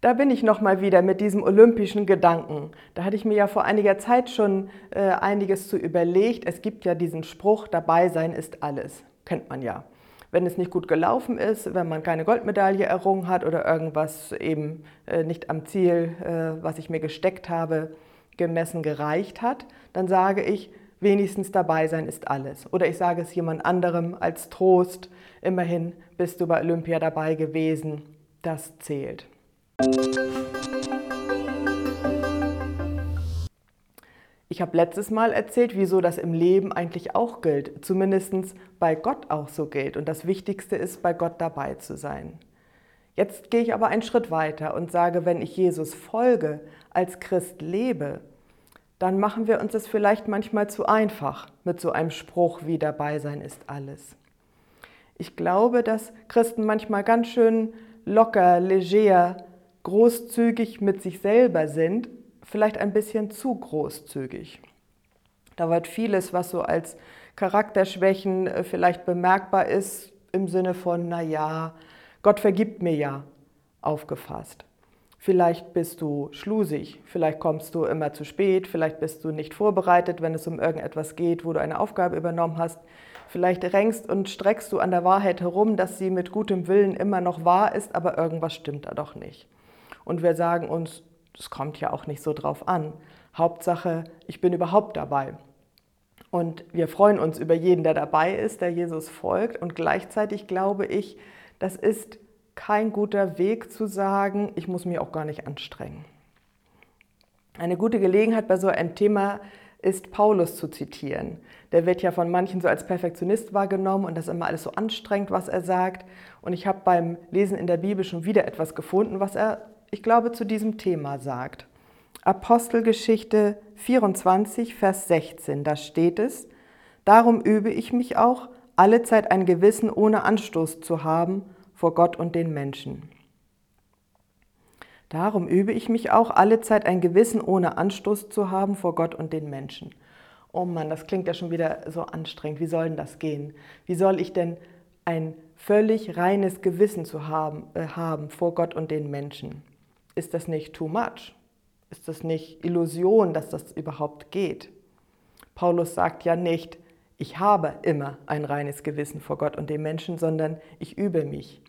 Da bin ich noch mal wieder mit diesem olympischen Gedanken. Da hatte ich mir ja vor einiger Zeit schon äh, einiges zu überlegt. Es gibt ja diesen Spruch, dabei sein ist alles. Kennt man ja. Wenn es nicht gut gelaufen ist, wenn man keine Goldmedaille errungen hat oder irgendwas eben äh, nicht am Ziel, äh, was ich mir gesteckt habe, gemessen gereicht hat, dann sage ich, wenigstens dabei sein ist alles. Oder ich sage es jemand anderem als Trost, immerhin bist du bei Olympia dabei gewesen, das zählt. Ich habe letztes Mal erzählt, wieso das im Leben eigentlich auch gilt, zumindest bei Gott auch so gilt. Und das Wichtigste ist, bei Gott dabei zu sein. Jetzt gehe ich aber einen Schritt weiter und sage, wenn ich Jesus folge, als Christ lebe, dann machen wir uns das vielleicht manchmal zu einfach mit so einem Spruch wie dabei sein ist alles. Ich glaube, dass Christen manchmal ganz schön locker, leger, großzügig mit sich selber sind, vielleicht ein bisschen zu großzügig. Da wird vieles, was so als Charakterschwächen äh, vielleicht bemerkbar ist, im Sinne von, na ja, Gott vergibt mir ja, aufgefasst. Vielleicht bist du schlusig, vielleicht kommst du immer zu spät, vielleicht bist du nicht vorbereitet, wenn es um irgendetwas geht, wo du eine Aufgabe übernommen hast. Vielleicht rängst und streckst du an der Wahrheit herum, dass sie mit gutem Willen immer noch wahr ist, aber irgendwas stimmt da doch nicht. Und wir sagen uns, es kommt ja auch nicht so drauf an. Hauptsache, ich bin überhaupt dabei. Und wir freuen uns über jeden, der dabei ist, der Jesus folgt. Und gleichzeitig glaube ich, das ist kein guter Weg zu sagen, ich muss mich auch gar nicht anstrengen. Eine gute Gelegenheit bei so einem Thema ist Paulus zu zitieren. Der wird ja von manchen so als Perfektionist wahrgenommen und das ist immer alles so anstrengend, was er sagt. Und ich habe beim Lesen in der Bibel schon wieder etwas gefunden, was er ich glaube, zu diesem Thema sagt. Apostelgeschichte 24, Vers 16, da steht es, Darum übe ich mich auch, alle Zeit ein Gewissen ohne Anstoß zu haben vor Gott und den Menschen. Darum übe ich mich auch, alle Zeit ein Gewissen ohne Anstoß zu haben vor Gott und den Menschen. Oh Mann, das klingt ja schon wieder so anstrengend. Wie soll denn das gehen? Wie soll ich denn ein völlig reines Gewissen zu haben, äh, haben vor Gott und den Menschen? Ist das nicht too much? Ist das nicht Illusion, dass das überhaupt geht? Paulus sagt ja nicht, ich habe immer ein reines Gewissen vor Gott und dem Menschen, sondern ich übe mich.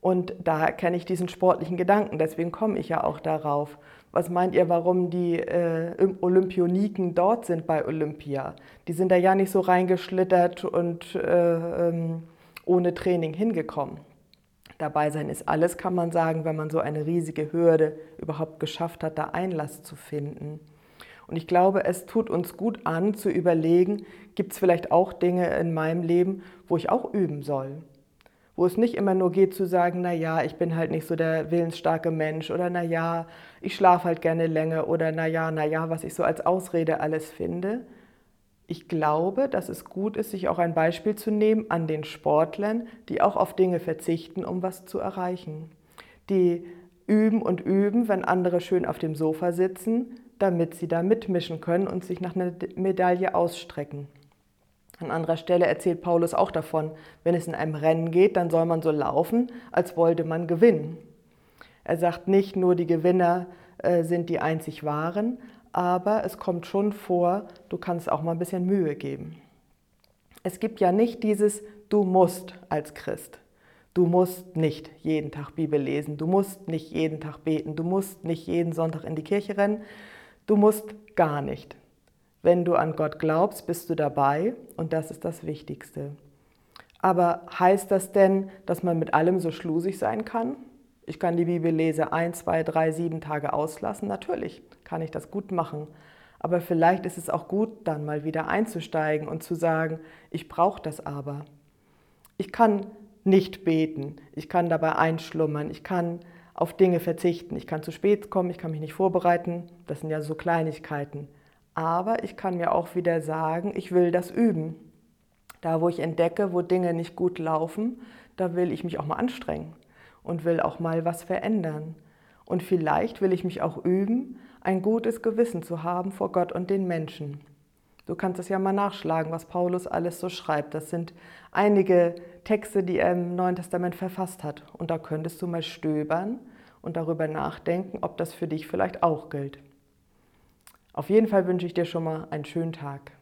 Und da kenne ich diesen sportlichen Gedanken, deswegen komme ich ja auch darauf. Was meint ihr, warum die äh, Olympioniken dort sind bei Olympia? Die sind da ja nicht so reingeschlittert und äh, ähm, ohne Training hingekommen. Dabei sein ist alles, kann man sagen, wenn man so eine riesige Hürde überhaupt geschafft hat, da Einlass zu finden. Und ich glaube, es tut uns gut an zu überlegen, gibt es vielleicht auch Dinge in meinem Leben, wo ich auch üben soll. Wo es nicht immer nur geht zu sagen, na ja, ich bin halt nicht so der willensstarke Mensch oder na ja, ich schlafe halt gerne länger oder na ja, na ja, was ich so als Ausrede alles finde, ich glaube, dass es gut ist, sich auch ein Beispiel zu nehmen an den Sportlern, die auch auf Dinge verzichten, um was zu erreichen. Die üben und üben, wenn andere schön auf dem Sofa sitzen, damit sie da mitmischen können und sich nach einer Medaille ausstrecken. An anderer Stelle erzählt Paulus auch davon, wenn es in einem Rennen geht, dann soll man so laufen, als wollte man gewinnen. Er sagt nicht nur, die Gewinner äh, sind die einzig wahren, aber es kommt schon vor, du kannst auch mal ein bisschen Mühe geben. Es gibt ja nicht dieses Du musst als Christ. Du musst nicht jeden Tag Bibel lesen, du musst nicht jeden Tag beten, du musst nicht jeden Sonntag in die Kirche rennen, du musst gar nicht. Wenn du an Gott glaubst, bist du dabei und das ist das Wichtigste. Aber heißt das denn, dass man mit allem so schlusig sein kann? Ich kann die Bibellese ein, zwei, drei, sieben Tage auslassen. Natürlich kann ich das gut machen. Aber vielleicht ist es auch gut, dann mal wieder einzusteigen und zu sagen, ich brauche das aber. Ich kann nicht beten, ich kann dabei einschlummern, ich kann auf Dinge verzichten, ich kann zu spät kommen, ich kann mich nicht vorbereiten, das sind ja so Kleinigkeiten. Aber ich kann mir auch wieder sagen, ich will das üben. Da, wo ich entdecke, wo Dinge nicht gut laufen, da will ich mich auch mal anstrengen und will auch mal was verändern. Und vielleicht will ich mich auch üben, ein gutes Gewissen zu haben vor Gott und den Menschen. Du kannst es ja mal nachschlagen, was Paulus alles so schreibt. Das sind einige Texte, die er im Neuen Testament verfasst hat. Und da könntest du mal stöbern und darüber nachdenken, ob das für dich vielleicht auch gilt. Auf jeden Fall wünsche ich dir schon mal einen schönen Tag.